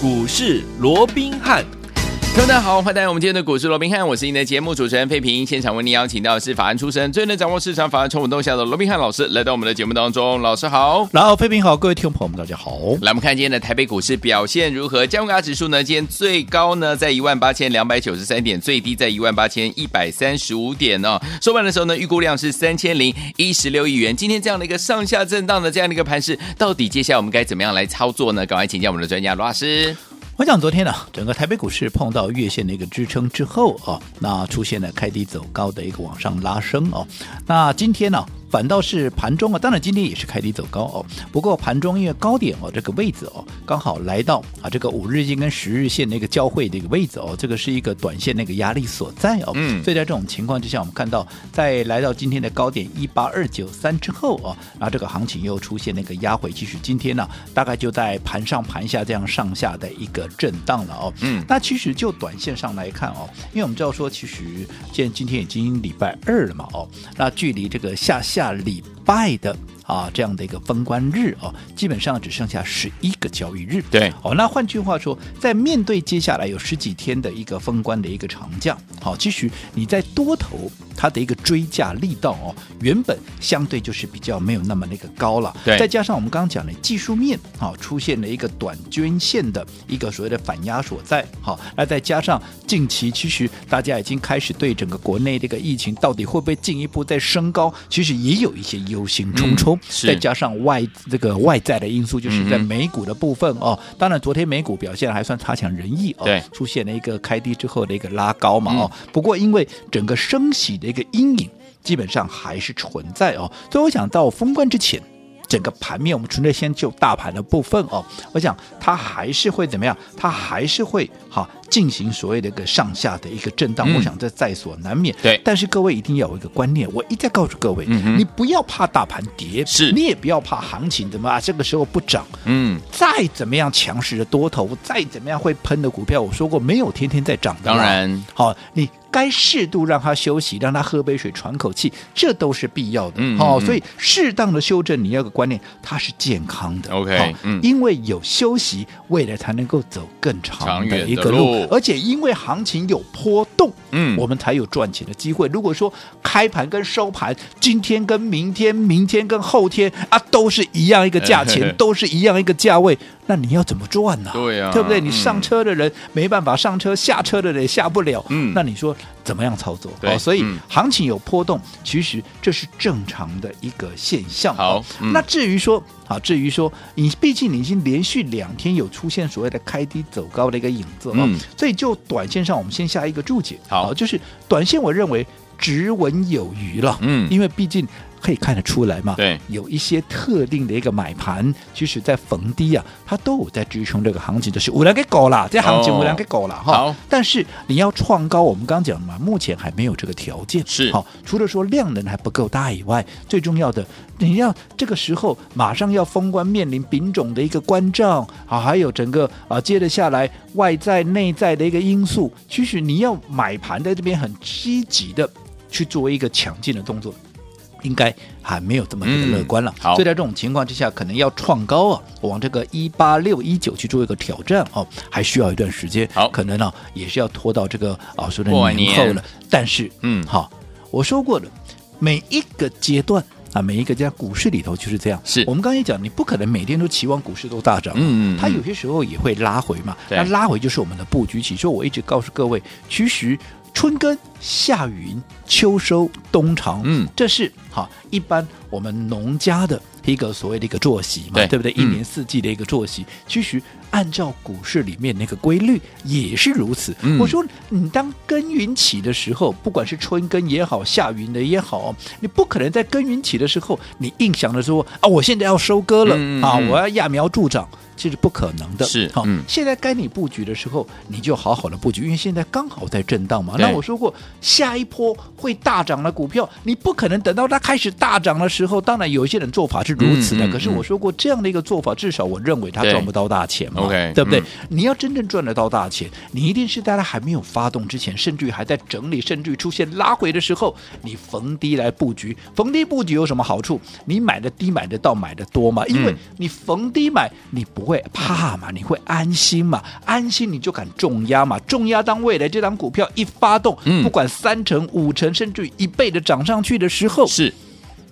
股市罗宾汉。大家好，欢迎来到我们今天的股市罗宾汉，我是您的节目主持人费平。现场为您邀请到的是法案出身、最能掌握市场法案冲动动向的罗宾汉老师，来到我们的节目当中。老师好，然后费平好，各位听众朋友们大家好。来，我们看今天的台北股市表现如何？加权指数呢，今天最高呢在一万八千两百九十三点，最低在一万八千一百三十五点呢、哦。收盘的时候呢，预估量是三千零一十六亿元。今天这样的一个上下震荡的这样的一个盘势，到底接下来我们该怎么样来操作呢？赶快请教我们的专家罗老师。我想昨天呢，整个台北股市碰到月线的一个支撑之后啊，那出现了开低走高的一个往上拉升哦。那今天呢？反倒是盘中啊，当然今天也是开低走高哦。不过盘中因为高点哦，这个位置哦，刚好来到啊这个五日线跟十日线那个交汇的一个位置哦，这个是一个短线那个压力所在哦。嗯。所以在这种情况之下，我们看到在来到今天的高点一八二九三之后哦，然后这个行情又出现那个压回，其实今天呢，大概就在盘上盘下这样上下的一个震荡了哦。嗯。那其实就短线上来看哦，因为我们知道说，其实现今天已经礼拜二了嘛哦，那距离这个下下。下礼拜的啊，这样的一个封关日哦，基本上只剩下十一个交易日。对，哦，那换句话说，在面对接下来有十几天的一个封关的一个长假，好，其实你在多头。它的一个追价力道哦，原本相对就是比较没有那么那个高了。对，再加上我们刚刚讲的技术面啊，出现了一个短均线的一个所谓的反压所在。好，那再加上近期其实大家已经开始对整个国内这个疫情到底会不会进一步再升高，其实也有一些忧心忡忡。嗯、再加上外这个外在的因素，就是在美股的部分哦。当然，昨天美股表现还算差强人意哦，出现了一个开低之后的一个拉高嘛哦。不过因为整个升息的。一个阴影基本上还是存在哦，所以我想到封关之前，整个盘面我们纯粹先就大盘的部分哦，我想它还是会怎么样？它还是会好进行所谓的一个上下的一个震荡，嗯、我想这在所难免。对，但是各位一定要有一个观念，我一再告诉各位，嗯、你不要怕大盘跌，是。你也不要怕行情怎么啊，这个时候不涨，嗯，再怎么样强势的多头，再怎么样会喷的股票，我说过没有天天在涨的，当然。好你。该适度让他休息，让他喝杯水喘口气，这都是必要的。好、所以适当的修正，你要个观念，它是健康的。OK，、哦嗯、因为有休息，未来才能够走更长的一个路，路而且因为行情有波动，嗯，我们才有赚钱的机会。如果说开盘跟收盘，今天跟明天，明天跟后天啊，都是一样一个价钱，都是一样一个价位。那你要怎么赚呢？对呀、啊，对不对？你上车的人、嗯、没办法上车，下车的人也下不了。嗯，那你说怎么样操作？对，所以行情有波动，其实这是正常的一个现象。好，嗯、那至于说，啊，至于说，你毕竟你已经连续两天有出现所谓的开低走高的一个影子了，嗯，所以就短线上，我们先下一个注解。好，就是短线，我认为直稳有余了。嗯，因为毕竟。可以看得出来嘛？对，有一些特定的一个买盘，其实在逢低啊，它都有在支撑这个行情，就是五两给狗了，这行情五两给狗了哈。好，但是你要创高，我们刚刚讲嘛，目前还没有这个条件。是，好，除了说量能还不够大以外，最重要的，你要这个时候马上要封关，面临品种的一个关照啊，还有整个啊，接着下来外在内在的一个因素，其实你要买盘在这边很积极的去做一个抢进的动作。应该还没有这么的乐观了，所以在这种情况之下，可能要创高啊，往这个一八六一九去做一个挑战哦，还需要一段时间，好，可能呢、啊、也是要拖到这个啊说的年后了。但是，嗯，好，我说过了，每一个阶段啊，每一个在股市里头就是这样。是。我们刚才讲，你不可能每天都期望股市都大涨，嗯，嗯嗯，它有些时候也会拉回嘛，那拉回就是我们的布局。期。所以我一直告诉各位，其实。春耕、夏耘、秋收、冬藏，嗯，这是哈一般我们农家的一个所谓的一个作息嘛，对，对不对？一年四季的一个作息，嗯、其实按照股市里面那个规律也是如此。嗯、我说，你当耕耘起的时候，不管是春耕也好，夏耘的也好，你不可能在耕耘起的时候，你硬想着说啊，我现在要收割了、嗯、啊，我要揠苗助长。这是不可能的，是好。嗯、现在该你布局的时候，你就好好的布局，因为现在刚好在震荡嘛。那我说过，下一波会大涨的股票，你不可能等到它开始大涨的时候。当然，有一些人做法是如此的，嗯嗯、可是我说过，这样的一个做法，至少我认为他赚不到大钱嘛，对，对不对？嗯、你要真正赚得到大钱，你一定是在它还没有发动之前，甚至于还在整理，甚至于出现拉回的时候，你逢低来布局。逢低布局有什么好处？你买的低，买的到，买的多嘛？因为你逢低买，你不会怕嘛，你会安心嘛，安心你就敢重压嘛，重压当未来这档股票一发动，嗯、不管三成、五成，甚至于一倍的涨上去的时候，是。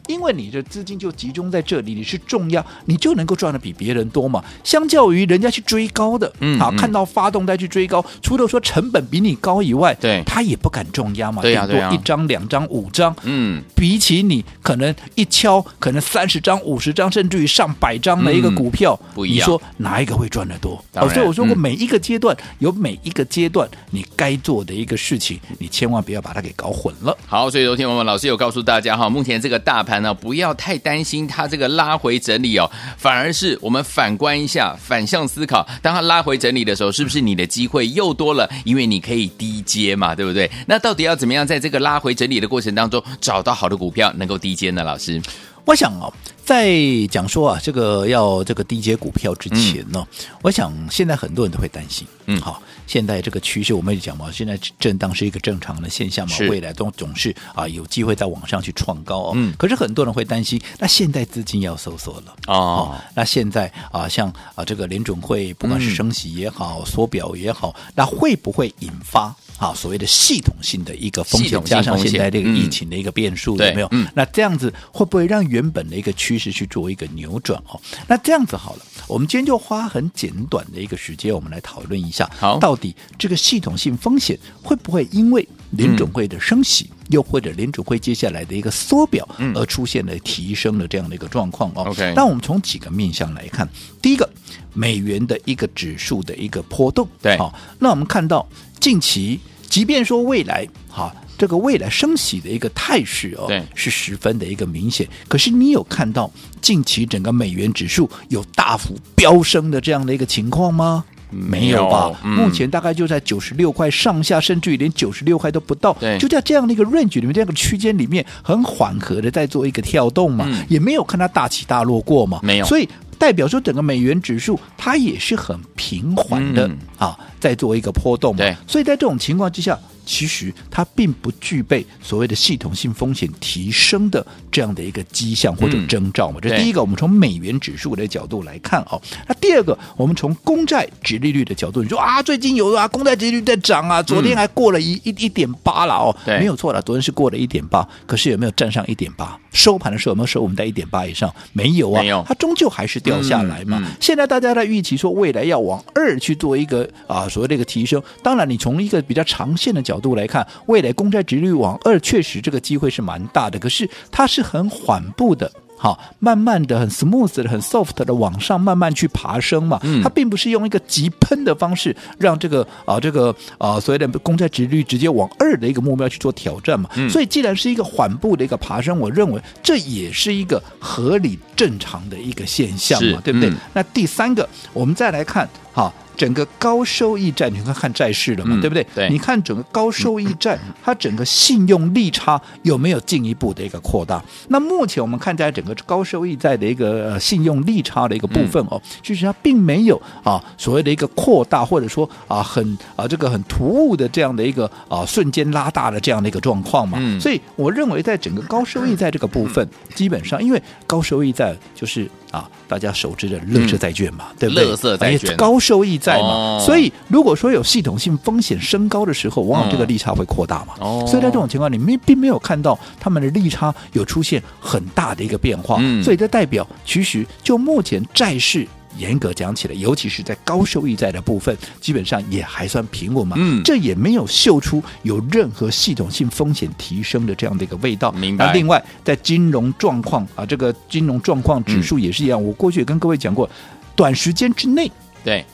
因为你的资金就集中在这里，你是重要，你就能够赚的比别人多嘛。相较于人家去追高的，嗯，好，看到发动再去追高，除了说成本比你高以外，对，他也不敢重压嘛。对呀，对呀，一张、两张、五张，嗯，比起你可能一敲可能三十张、五十张，甚至于上百张的一个股票，不一样。你说哪一个会赚的多？哦，所以我说过，每一个阶段有每一个阶段你该做的一个事情，你千万不要把它给搞混了。好，所以昨天我们老师有告诉大家哈，目前这个大盘呢，不要太。担心它这个拉回整理哦，反而是我们反观一下，反向思考，当它拉回整理的时候，是不是你的机会又多了？因为你可以低接嘛，对不对？那到底要怎么样在这个拉回整理的过程当中找到好的股票能够低接呢？老师，我想哦，在讲说啊，这个要这个低阶股票之前呢，嗯、我想现在很多人都会担心，嗯，好。现在这个趋势，我们也讲嘛，现在震荡是一个正常的现象嘛，未来都总是啊有机会再往上去创高哦。嗯。可是很多人会担心，那现在资金要收缩了哦，哦。那现在啊，像啊这个联准会，不管是升息也好，缩、嗯、表也好，那会不会引发啊所谓的系统性的一个风险？加上现在这个疫情的一个变数，有没有？嗯。那这样子会不会让原本的一个趋势去做一个扭转哦？那这样子好了，我们今天就花很简短的一个时间，我们来讨论一下，到底这个系统性风险会不会因为联准会的升息，嗯、又或者联准会接下来的一个缩表而出现了提升的这样的一个状况哦？OK，那我们从几个面向来看，第一个，美元的一个指数的一个波动，对，好，那我们看到近期，即便说未来，哈，这个未来升息的一个态势哦，对，是十分的一个明显，可是你有看到近期整个美元指数有大幅飙升的这样的一个情况吗？没有吧？目前大概就在九十六块上下，甚至于连九十六块都不到，就在这样的一个 range 里面，这样的区间里面，很缓和的在做一个跳动嘛，嗯、也没有看它大起大落过嘛，没有，所以代表说整个美元指数它也是很平缓的、嗯、啊，在做一个波动所以在这种情况之下。其实它并不具备所谓的系统性风险提升的这样的一个迹象或者征兆嘛。嗯、这第一个，我们从美元指数的角度来看哦。那第二个，我们从公债殖利率的角度，你说啊，最近有啊，公债殖利率在涨啊，昨天还过了一一一点八了哦，没有错了，昨天是过了一点八，可是有没有站上一点八？收盘的时候有没有收我们在一点八以上？没有啊，没有，它终究还是掉下来嘛。嗯嗯、现在大家在预期说未来要往二去做一个啊所谓的一个提升，当然你从一个比较长线的角度。角度来看，未来公债值率往二确实这个机会是蛮大的，可是它是很缓步的，好，慢慢的、很 smooth 的、很 soft 的往上慢慢去爬升嘛。嗯、它并不是用一个急喷的方式让这个啊这个啊所谓的公债值率直接往二的一个目标去做挑战嘛。嗯、所以既然是一个缓步的一个爬升，我认为这也是一个合理正常的一个现象嘛，对不对？嗯、那第三个，我们再来看哈。整个高收益债，你看看债市了嘛，嗯、对不对？对，你看整个高收益债，它整个信用利差有没有进一步的一个扩大？那目前我们看在整个高收益债的一个信用利差的一个部分哦，其实它并没有啊所谓的一个扩大，或者说啊很啊这个很突兀的这样的一个啊瞬间拉大的这样的一个状况嘛。嗯、所以我认为在整个高收益债这个部分，基本上因为高收益债就是。啊，大家熟知的乐色债券嘛，嗯、对不对？乐色债券，高收益债嘛，哦、所以如果说有系统性风险升高的时候，往往这个利差会扩大嘛。哦，所以在这种情况，你们并没有看到他们的利差有出现很大的一个变化。嗯，所以这代表其实就目前债市。严格讲起来，尤其是在高收益债的部分，基本上也还算平稳嘛。嗯，这也没有嗅出有任何系统性风险提升的这样的一个味道。明白。那另外，在金融状况啊，这个金融状况指数也是一样。嗯、我过去也跟各位讲过，短时间之内，对。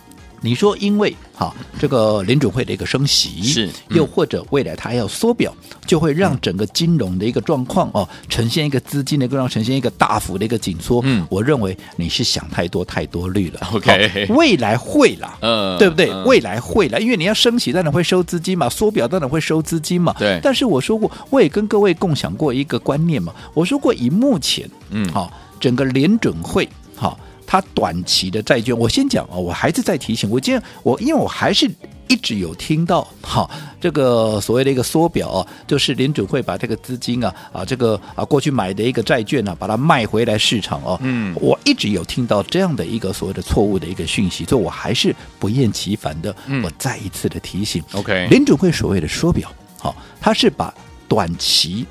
你说，因为哈这个联准会的一个升息，是、嗯、又或者未来它要缩表，就会让整个金融的一个状况哦呈现一个资金的一个让呈现一个大幅的一个紧缩。嗯，我认为你是想太多太多虑了。OK，未来会啦，嗯，对不对？未来会啦，因为你要升息，当然会收资金嘛；缩表当然会收资金嘛。对。但是我说过，我也跟各位共享过一个观念嘛。我说过，以目前嗯好整个联准会好。它短期的债券，我先讲啊，我还是在提醒，我今天我因为我还是一直有听到，哈，这个所谓的一个缩表啊，就是联准会把这个资金啊啊这个啊过去买的一个债券呢、啊，把它卖回来市场哦、啊。嗯，我一直有听到这样的一个所谓的错误的一个讯息，所以我还是不厌其烦的，我再一次的提醒。OK，联准会所谓的缩表，好，它是把短期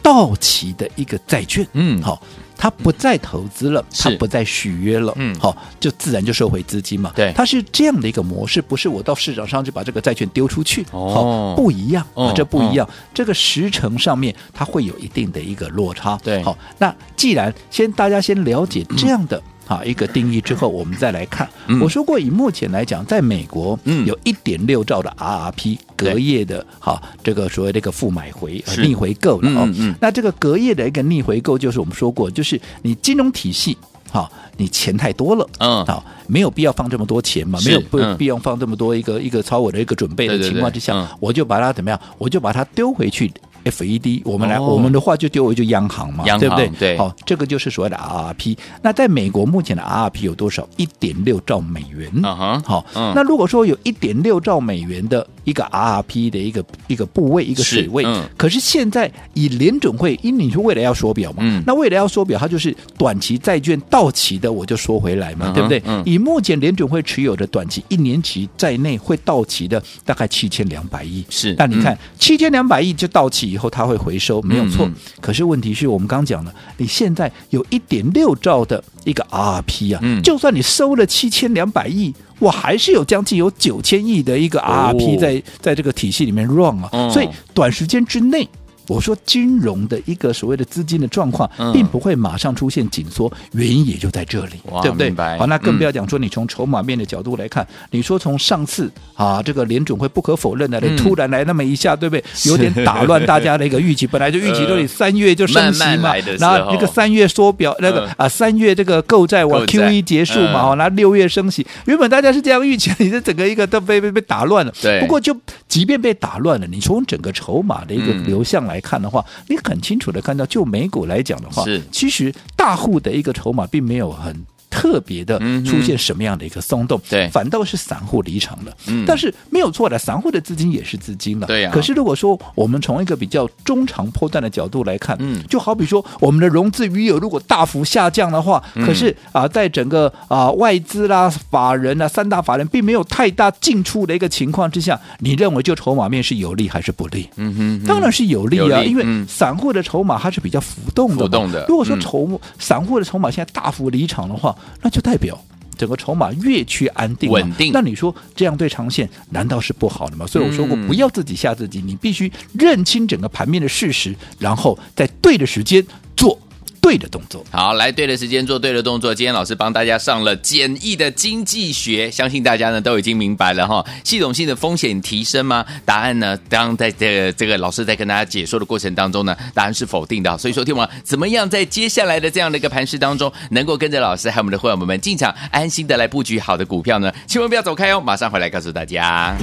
到期的一个债券，嗯，好。他不再投资了，他不再续约了，嗯，好，就自然就收回资金嘛。对，它是这样的一个模式，不是我到市场上就把这个债券丢出去，哦，不一样，哦，这不一样，这个时程上面它会有一定的一个落差。对，好，那既然先大家先了解这样的。好，一个定义之后，我们再来看。嗯、我说过，以目前来讲，在美国，有一点六兆的 RRP 隔夜的，哈，这个所谓的一个负买回逆回购了哦。那这个隔夜的一个逆回购，就是我们说过，就是你金融体系，哈，你钱太多了，嗯，好，没有必要放这么多钱嘛，没有不必要放这么多一个一个超额的一个准备的情况之下，我就把它怎么样，我就把它丢回去。FED，我们来，哦、我们的话就丢回就央行嘛，行对不对？对，好，这个就是所谓的 RRP。那在美国目前的 RRP 有多少？一点六兆美元。嗯哼，好，嗯、那如果说有一点六兆美元的一个 RRP 的一个一个部位一个水位，嗯、可是现在以联准会，因为你说为了要缩表嘛，嗯、那为了要缩表，它就是短期债券到期的我就缩回来嘛，嗯、对不对？嗯、以目前联准会持有的短期一年期在内会到期的大概七千两百亿，是。那你看七千两百亿就到期以后，它会回收，没有错。嗯、可是问题是我们刚讲了，你现在有一点六兆的一个 RRP 啊，嗯、就算你收了七千两百亿，我还是有将近有九千亿的一个 RRP 在、哦、在这个体系里面 run 啊，嗯、所以短时间之内。我说金融的一个所谓的资金的状况，并不会马上出现紧缩，原因也就在这里，对不对？好，那更不要讲说你从筹码面的角度来看，你说从上次啊，这个联准会不可否认的，你突然来那么一下，对不对？有点打乱大家的一个预期，本来就预期 都得三月就升息嘛，然后那个三月缩表，那个啊三月这个购债往 QE 结束嘛，好，那六月升息，原本大家是这样预期，你这整个一个都被被被打乱了。对，不过就即便被打乱了，你从整个筹码的一个流向来。来看的话，你很清楚的看到，就美股来讲的话，是其实大户的一个筹码并没有很。特别的出现什么样的一个松动？对，反倒是散户离场了。嗯，但是没有错的，散户的资金也是资金了。对呀。可是如果说我们从一个比较中长波段的角度来看，嗯，就好比说我们的融资余额如果大幅下降的话，可是啊，在整个啊外资啦、法人啊、三大法人并没有太大进出的一个情况之下，你认为就筹码面是有利还是不利？嗯哼，当然是有利啊，因为散户的筹码它是比较浮动的。浮动的。如果说筹散户的筹码现在大幅离场的话，那就代表整个筹码越趋安定稳定。那你说这样对长线难道是不好的吗？所以我说过，不要自己吓自己，你必须认清整个盘面的事实，然后在对的时间做。对的动作，好，来对的时间做对的动作。今天老师帮大家上了简易的经济学，相信大家呢都已经明白了哈。系统性的风险提升吗？答案呢，当在这个这个老师在跟大家解说的过程当中呢，答案是否定的。所以说，听我怎么样在接下来的这样的一个盘势当中，能够跟着老师还有我们的会员们进场，安心的来布局好的股票呢？千万不要走开哦，马上回来告诉大家。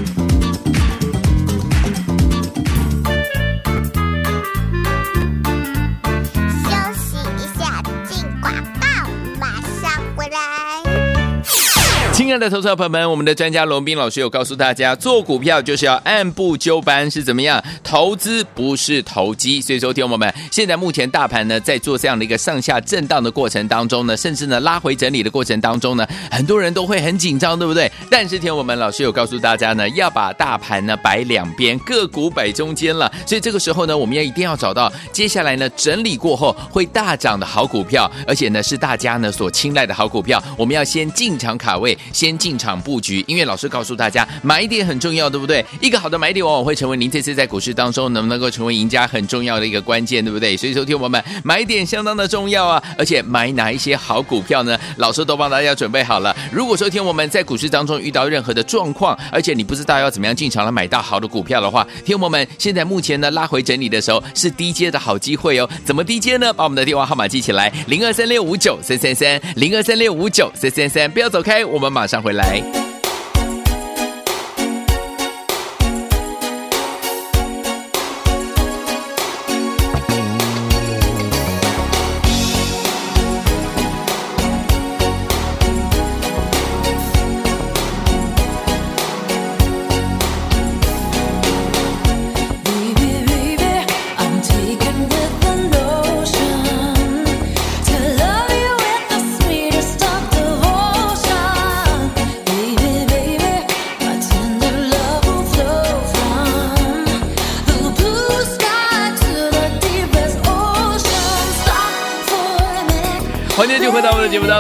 亲爱的投资者朋友们，我们的专家龙斌老师有告诉大家，做股票就是要按部就班，是怎么样？投资不是投机。所以说，听我们现在目前大盘呢，在做这样的一个上下震荡的过程当中呢，甚至呢拉回整理的过程当中呢，很多人都会很紧张，对不对？但是听我们老师有告诉大家呢，要把大盘呢摆两边，个股摆中间了。所以这个时候呢，我们要一定要找到接下来呢整理过后会大涨的好股票，而且呢是大家呢所青睐的好股票，我们要先进场卡位。先进场布局，因为老师告诉大家，买点很重要，对不对？一个好的买点往往会成为您这次在股市当中能不能够成为赢家很重要的一个关键，对不对？所以说，听我们买点相当的重要啊！而且买哪一些好股票呢？老师都帮大家准备好了。如果说听我们在股市当中遇到任何的状况，而且你不知道要怎么样进场来买到好的股票的话，听我们现在目前呢拉回整理的时候是低阶的好机会哦。怎么低阶呢？把我们的电话号码记起来：零二三六五九三三三，零二三六五九三三三，不要走开，我们马。马上回来。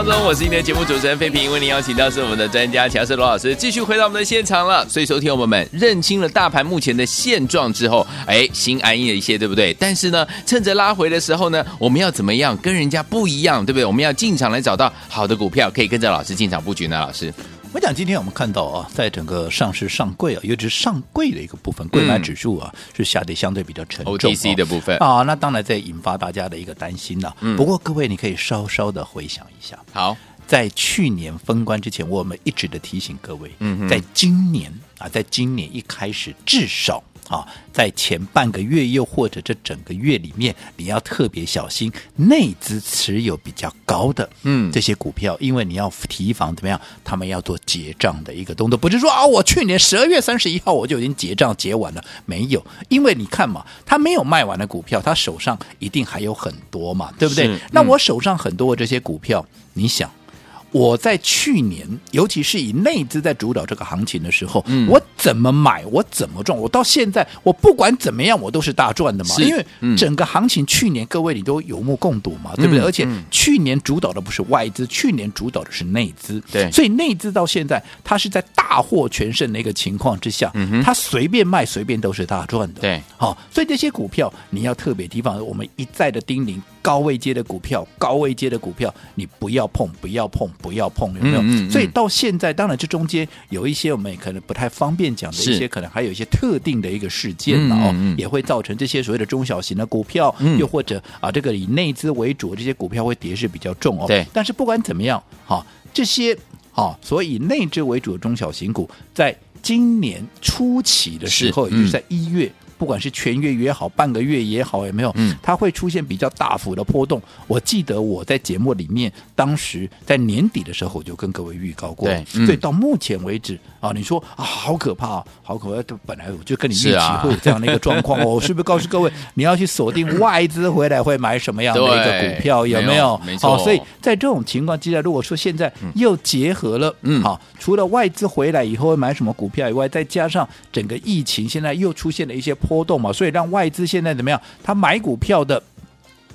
当中，我是今天的节目主持人费平，为您邀请到是我们的专家强势罗老师，继续回到我们的现场了。所以，收听我们认清了大盘目前的现状之后，哎，心安逸了一些，对不对？但是呢，趁着拉回的时候呢，我们要怎么样跟人家不一样，对不对？我们要进场来找到好的股票，可以跟着老师进场布局呢，老师。我讲，今天我们看到啊，在整个上市上柜啊，尤其是上柜的一个部分，柜买指数啊、嗯、是下跌相对比较沉重。OTC 的部分啊，那当然在引发大家的一个担心了、啊。嗯、不过各位，你可以稍稍的回想一下。好，在去年封关之前，我们一直的提醒各位，嗯哼，在今年啊，在今年一开始，至少。啊，在前半个月又或者这整个月里面，你要特别小心内资持有比较高的嗯这些股票，因为你要提防怎么样，他们要做结账的一个动作，不是说啊，我去年十二月三十一号我就已经结账结完了，没有，因为你看嘛，他没有卖完的股票，他手上一定还有很多嘛，对不对？嗯、那我手上很多的这些股票，你想。我在去年，尤其是以内资在主导这个行情的时候，嗯、我怎么买，我怎么赚，我到现在，我不管怎么样，我都是大赚的嘛。因为整个行情去年各位你都有目共睹嘛，嗯、对不对？而且去年主导的不是外资，去年主导的是内资。对，所以内资到现在，它是在大获全胜的一个情况之下，它随便卖随便都是大赚的。对，好，所以这些股票你要特别提防，我们一再的叮咛。高位接的股票，高位接的股票，你不要碰，不要碰，不要碰，有没有？嗯嗯嗯、所以到现在，当然这中间有一些我们也可能不太方便讲的一些，可能还有一些特定的一个事件哦，嗯嗯嗯、也会造成这些所谓的中小型的股票，嗯、又或者啊，这个以内资为主这些股票会跌势比较重哦。对。但是不管怎么样，哈，这些哈，所以以内资为主的中小型股，在今年初期的时候，嗯、也就是在一月。不管是全月也好，半个月也好，有没有？嗯，它会出现比较大幅的波动。我记得我在节目里面，当时在年底的时候，我就跟各位预告过。对，所以到目前为止啊，你说啊，好可怕，好可怕！本来我就跟你预期会有这样的一个状况，我 是不是告诉各位，你要去锁定外资回来会买什么样的一个股票？有没有？没错。所以在这种情况之下，如果说现在又结合了，嗯，好，除了外资回来以后会买什么股票以外，再加上整个疫情现在又出现了一些波动嘛，所以让外资现在怎么样？他买股票的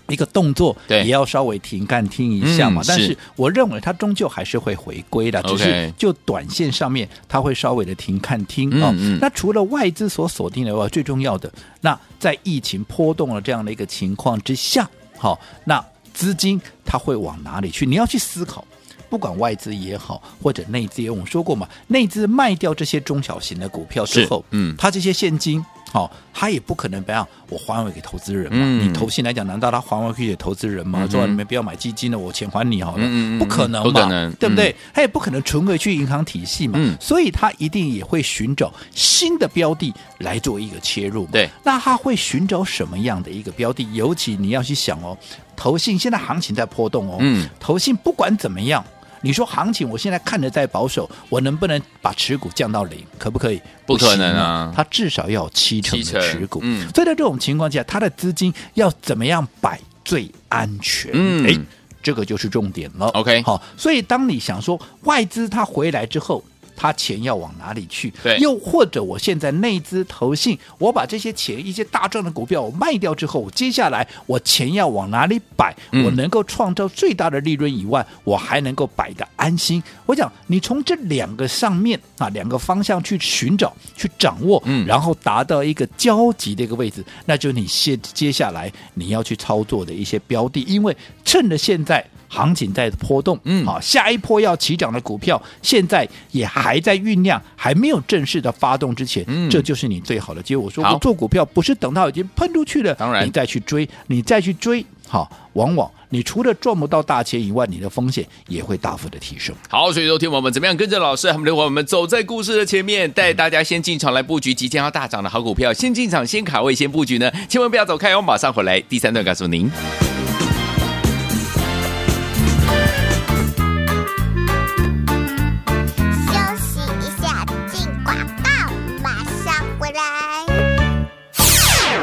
一个动作也要稍微停看听一下嘛。嗯、但是我认为它终究还是会回归的，只是就短线上面它会稍微的停看听啊。嗯嗯、那除了外资所锁定的话，最重要的，那在疫情波动了这样的一个情况之下，好，那资金它会往哪里去？你要去思考。不管外资也好，或者内资也我们说过嘛，内资卖掉这些中小型的股票之后，嗯，它这些现金，好、哦，他也不可能不让我还回给投资人嘛。嗯、你投信来讲，难道他还回去给投资人吗？说、嗯、你们不要买基金了，我钱还你好了，嗯、不可能嘛，不可能，对不对？嗯、他也不可能存回去银行体系嘛，嗯、所以他一定也会寻找新的标的来做一个切入。对，那他会寻找什么样的一个标的？尤其你要去想哦，投信现在行情在波动哦，嗯，投信不管怎么样。你说行情，我现在看着在保守，我能不能把持股降到零？可不可以？不可能啊！他至少要有七成的持股。嗯，所以在这种情况下，他的资金要怎么样摆最安全？嗯，哎，这个就是重点了。OK，好，所以当你想说外资它回来之后。他钱要往哪里去？对，又或者我现在内资投信，我把这些钱一些大赚的股票我卖掉之后，接下来我钱要往哪里摆？嗯、我能够创造最大的利润以外，我还能够摆得安心。我讲，你从这两个上面啊，两个方向去寻找、去掌握，嗯，然后达到一个交集的一个位置，那就是你接接下来你要去操作的一些标的，因为趁着现在。行情在波动，嗯，好，下一波要起涨的股票，现在也还在酝酿，还没有正式的发动之前，嗯，这就是你最好的机会。我说，我做股票不是等到已经喷出去了，当然你再去追，你再去追，好，往往你除了赚不到大钱以外，你的风险也会大幅的提升。好，所以说听我们怎么样跟着老师，我们的伙伴们走在故事的前面，带大家先进场来布局即将要大涨的好股票，先进场，先卡位，先布局呢？千万不要走开，我马上回来，第三段告诉您。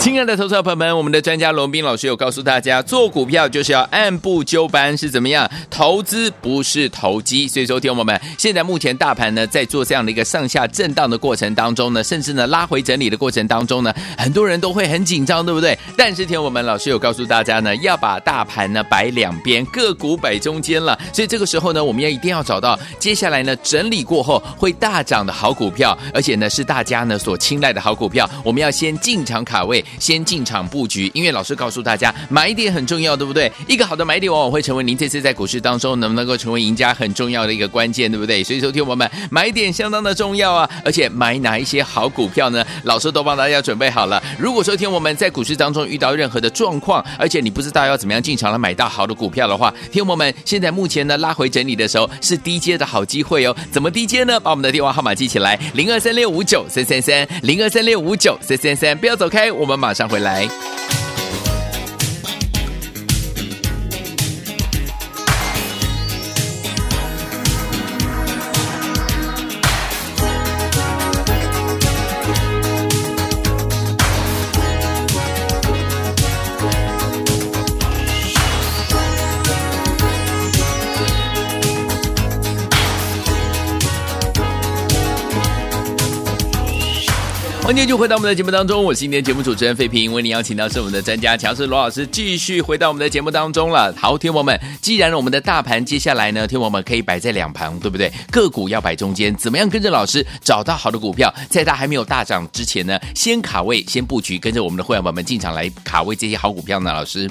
亲爱的投资者朋友们，我们的专家龙斌老师有告诉大家，做股票就是要按部就班，是怎么样？投资不是投机。所以说，听我们，现在目前大盘呢在做这样的一个上下震荡的过程当中呢，甚至呢拉回整理的过程当中呢，很多人都会很紧张，对不对？但是听我们老师有告诉大家呢，要把大盘呢摆两边，个股摆中间了。所以这个时候呢，我们要一定要找到接下来呢整理过后会大涨的好股票，而且呢是大家呢所青睐的好股票，我们要先进场卡位，先进场布局。因为老师告诉大家，买点很重要，对不对？一个好的买点往往会成为您这次在股市当中能不能够成为赢家很重要的一个关键，对不对？所以说，听我们买点相当的重要啊！而且买哪一些好股票呢？老师都帮大家准备好了。如果说听我们在股市当中遇到任何的状况，而且你不知道要怎么样进场来买到好的股票的话，听我们现在目前呢拉回整理的时候是低阶的好机会哦。怎么低阶呢？把我们的电话号码记起来：零二三六五九三三三，零二三六五九三三三。不要走开，我们马上回来。欢迎就回到我们的节目当中，我是今天节目主持人费平，为您邀请到是我们的专家强势罗老师，继续回到我们的节目当中了。好，天王们，既然我们的大盘接下来呢，天王们可以摆在两旁，对不对？个股要摆中间，怎么样跟着老师找到好的股票，在它还没有大涨之前呢，先卡位，先布局，跟着我们的会员宝宝们进场来卡位这些好股票呢？老师，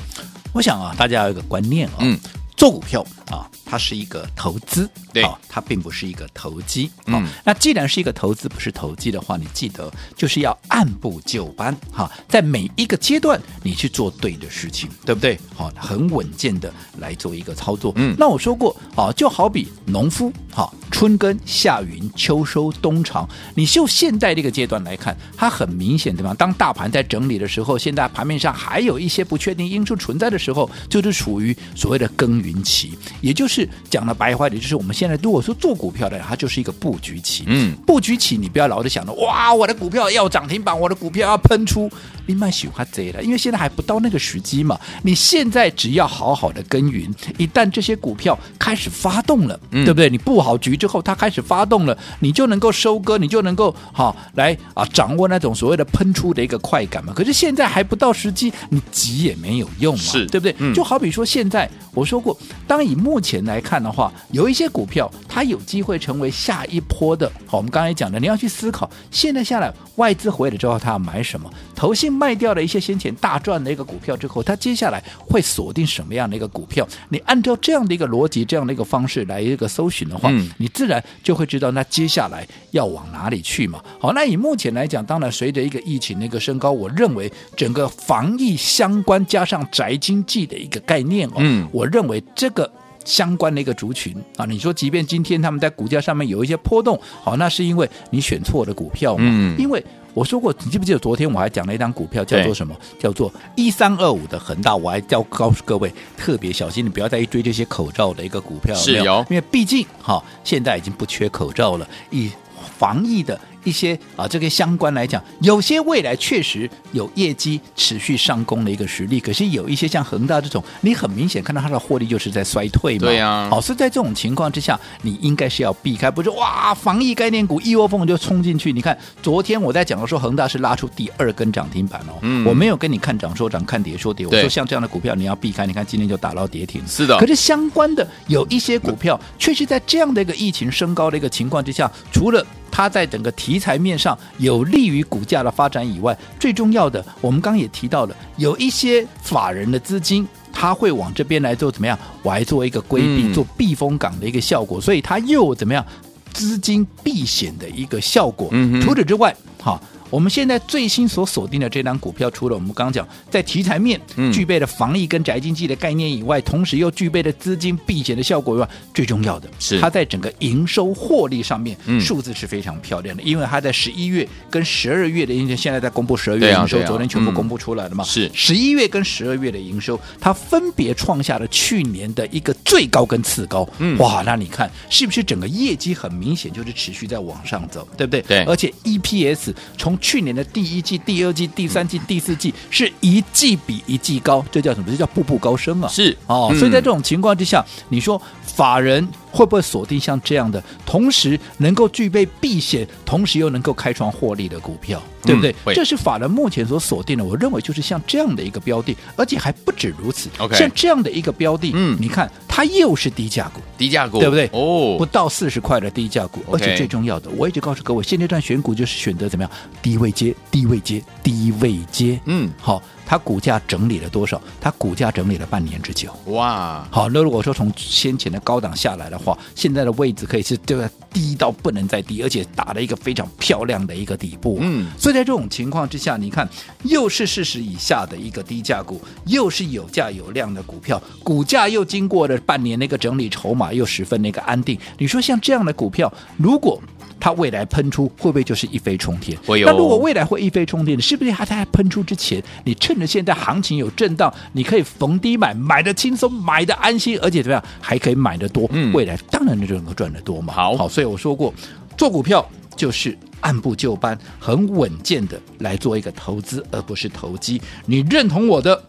我想啊，大家有一个观念啊、哦，嗯，做股票啊。它是一个投资，对、哦，它并不是一个投机。好、嗯哦，那既然是一个投资，不是投机的话，你记得就是要按部就班，哈、哦，在每一个阶段你去做对的事情，对不对？好、哦，很稳健的来做一个操作。嗯，那我说过，啊、哦，就好比农夫，哈、哦，春耕、夏耘、秋收、冬藏，你就现在这个阶段来看，它很明显，对吧？当大盘在整理的时候，现在盘面上还有一些不确定因素存在的时候，就是处于所谓的耕耘期，也就是。是讲的白话点，就是我们现在如果说做股票的，它就是一个布局期。嗯，布局期你不要老是想着哇，我的股票要涨停板，我的股票要喷出，你蛮喜欢这了，因为现在还不到那个时机嘛。你现在只要好好的耕耘，一旦这些股票开始发动了，嗯、对不对？你布好局之后，它开始发动了，你就能够收割，你就能够好来啊掌握那种所谓的喷出的一个快感嘛。可是现在还不到时机，你急也没有用嘛，是对不对？嗯、就好比说现在我说过，当以目前来看的话，有一些股票它有机会成为下一波的。好，我们刚才讲的，你要去思考，现在下来外资回来之后，他要买什么？投信卖掉了一些先前大赚的一个股票之后，他接下来会锁定什么样的一个股票？你按照这样的一个逻辑、这样的一个方式来一个搜寻的话，嗯、你自然就会知道那接下来要往哪里去嘛。好，那以目前来讲，当然随着一个疫情的一个升高，我认为整个防疫相关加上宅经济的一个概念哦，嗯，我认为这个。相关的一个族群啊，你说，即便今天他们在股价上面有一些波动，好，那是因为你选错了股票嘛？嗯，因为我说过，你记不记得昨天我还讲了一张股票叫做什么？叫做一三二五的恒大，我还要告诉各位特别小心，你不要再去追这些口罩的一个股票，是有，因为毕竟哈，现在已经不缺口罩了，以防疫的。一些啊，这个相关来讲，有些未来确实有业绩持续上攻的一个实力，可是有一些像恒大这种，你很明显看到它的获利就是在衰退嘛。对呀、啊，好，是在这种情况之下，你应该是要避开，不是哇，防疫概念股一窝蜂就冲进去。你看昨天我在讲的时候，恒大是拉出第二根涨停板哦，嗯、我没有跟你看涨说涨，看跌说跌，我说像这样的股票你要避开。你看今天就打到跌停，是的。可是相关的有一些股票，确实在这样的一个疫情升高的一个情况之下，除了它在整个题材面上有利于股价的发展以外，最重要的，我们刚刚也提到了，有一些法人的资金，他会往这边来做怎么样？我来做一个规避、做避风港的一个效果，所以它又有怎么样？资金避险的一个效果。除此之外，哈。我们现在最新所锁定的这张股票，除了我们刚刚讲在题材面具备了防疫跟宅经济的概念以外，嗯、同时又具备了资金避险的效果以外，最重要的是。它在整个营收获利上面数字是非常漂亮的，嗯、因为它在十一月跟十二月的营收，现在在公布十二月营收，昨天全部公布出来了嘛？是。十一月跟十二月的营收，它分别创下了去年的一个最高跟次高。嗯、哇，那你看是不是整个业绩很明显就是持续在往上走，对不对？对，而且 EPS 从从去年的第一季、第二季、第三季、第四季是一季比一季高，这叫什么？这叫步步高升啊！是哦，所以在这种情况之下，你说法人会不会锁定像这样的，同时能够具备避险，同时又能够开创获利的股票，对不对？嗯、这是法人目前所锁定的。我认为就是像这样的一个标的，而且还不止如此。像这样的一个标的，嗯，你看它又是低价股，低价股，对不对？哦，不到四十块的低价股，而且最重要的，我一直告诉各位，现阶段选股就是选择怎么样？低位接，低位接，低位接。嗯，好。它股价整理了多少？它股价整理了半年之久。哇，好，那如果说从先前的高档下来的话，现在的位置可以是对吧？低到不能再低，而且打了一个非常漂亮的一个底部。嗯，所以在这种情况之下，你看又是四十以下的一个低价股，又是有价有量的股票，股价又经过了半年那个整理，筹码又十分那个安定。你说像这样的股票，如果它未来喷出会不会就是一飞冲天？会有。那如果未来会一飞冲天，是不是它在喷出之前，你趁着现在行情有震荡，你可以逢低买，买的轻松，买的安心，而且怎么样，还可以买的多？嗯，未来当然就能够赚得多嘛。好，好，所以我说过，做股票就是按部就班，很稳健的来做一个投资，而不是投机。你认同我的？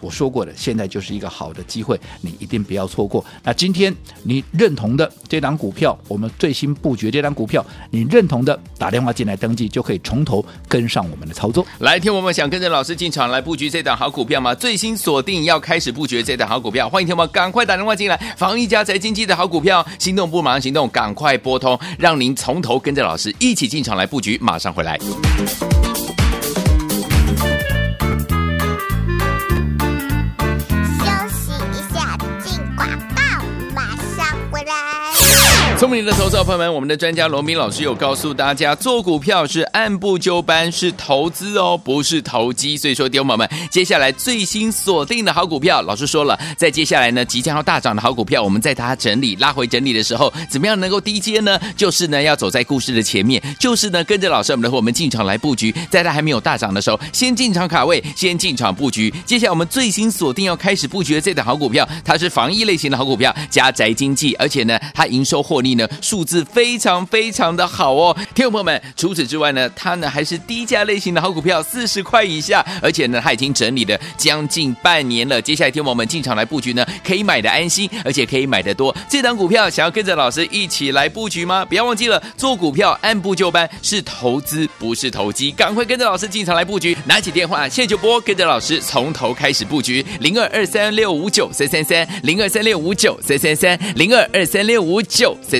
我说过的，现在就是一个好的机会，你一定不要错过。那今天你认同的这档股票，我们最新布局这档股票，你认同的，打电话进来登记，就可以从头跟上我们的操作。来，听我们想跟着老师进场来布局这档好股票吗？最新锁定要开始布局这档好股票，欢迎听我们赶快打电话进来。防疫家财经济的好股票，心动不马上行动，赶快拨通，让您从头跟着老师一起进场来布局，马上回来。聪明的投资者朋友们，我们的专家罗明老师有告诉大家，做股票是按部就班，是投资哦，不是投机。所以说，弟兄们，接下来最新锁定的好股票，老师说了，在接下来呢，即将要大涨的好股票，我们在它整理、拉回整理的时候，怎么样能够低接呢？就是呢，要走在故事的前面，就是呢，跟着老师我们的我们进场来布局，在它还没有大涨的时候，先进场卡位，先进场布局。接下来我们最新锁定要开始布局的这档好股票，它是防疫类型的好股票，加宅经济，而且呢，它营收获利。呢数字非常非常的好哦，听众朋友们，除此之外呢，它呢还是低价类型的好股票，四十块以下，而且呢，它已经整理了将近半年了。接下来听我们进场来布局呢，可以买的安心，而且可以买的多。这档股票想要跟着老师一起来布局吗？不要忘记了，做股票按部就班，是投资不是投机，赶快跟着老师进场来布局。拿起电话现在就拨，跟着老师从头开始布局，零二二三六五九三三三，零二三六五九三三三，零二二三六五九三。